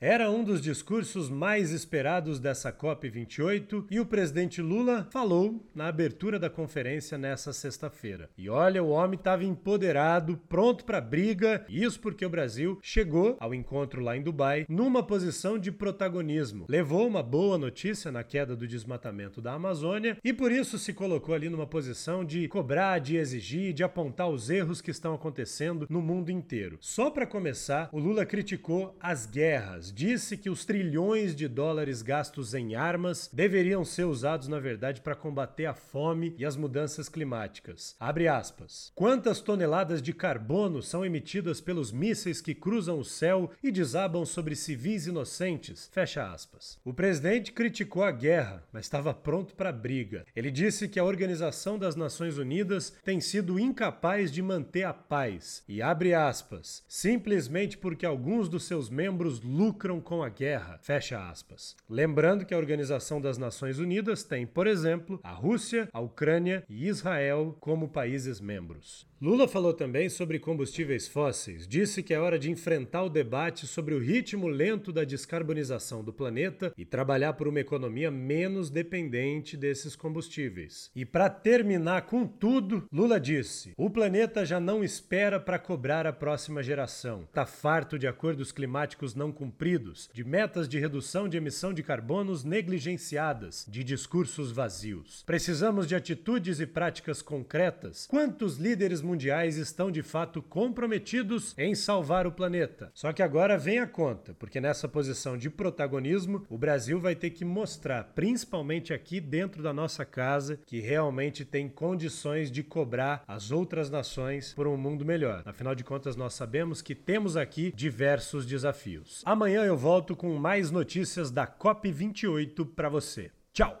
Era um dos discursos mais esperados dessa COP28 e o presidente Lula falou na abertura da conferência nessa sexta-feira. E olha, o homem estava empoderado, pronto para briga, isso porque o Brasil chegou ao encontro lá em Dubai numa posição de protagonismo. Levou uma boa notícia na queda do desmatamento da Amazônia e por isso se colocou ali numa posição de cobrar, de exigir, de apontar os erros que estão acontecendo no mundo inteiro. Só para começar, o Lula criticou as guerras disse que os trilhões de dólares gastos em armas deveriam ser usados, na verdade, para combater a fome e as mudanças climáticas. Abre aspas. Quantas toneladas de carbono são emitidas pelos mísseis que cruzam o céu e desabam sobre civis inocentes? Fecha aspas. O presidente criticou a guerra, mas estava pronto para a briga. Ele disse que a Organização das Nações Unidas tem sido incapaz de manter a paz. E abre aspas. Simplesmente porque alguns dos seus membros lucram lucram com a guerra. Fecha aspas. Lembrando que a Organização das Nações Unidas tem, por exemplo, a Rússia, a Ucrânia e Israel como países membros. Lula falou também sobre combustíveis fósseis. Disse que é hora de enfrentar o debate sobre o ritmo lento da descarbonização do planeta e trabalhar por uma economia menos dependente desses combustíveis. E para terminar com tudo, Lula disse: "O planeta já não espera para cobrar a próxima geração. Tá farto de acordos climáticos não cumpridos, de metas de redução de emissão de carbonos negligenciadas, de discursos vazios. Precisamos de atitudes e práticas concretas. Quantos líderes mundiais estão de fato comprometidos em salvar o planeta. Só que agora vem a conta, porque nessa posição de protagonismo, o Brasil vai ter que mostrar, principalmente aqui dentro da nossa casa, que realmente tem condições de cobrar as outras nações por um mundo melhor. Afinal de contas, nós sabemos que temos aqui diversos desafios. Amanhã eu volto com mais notícias da COP28 para você. Tchau!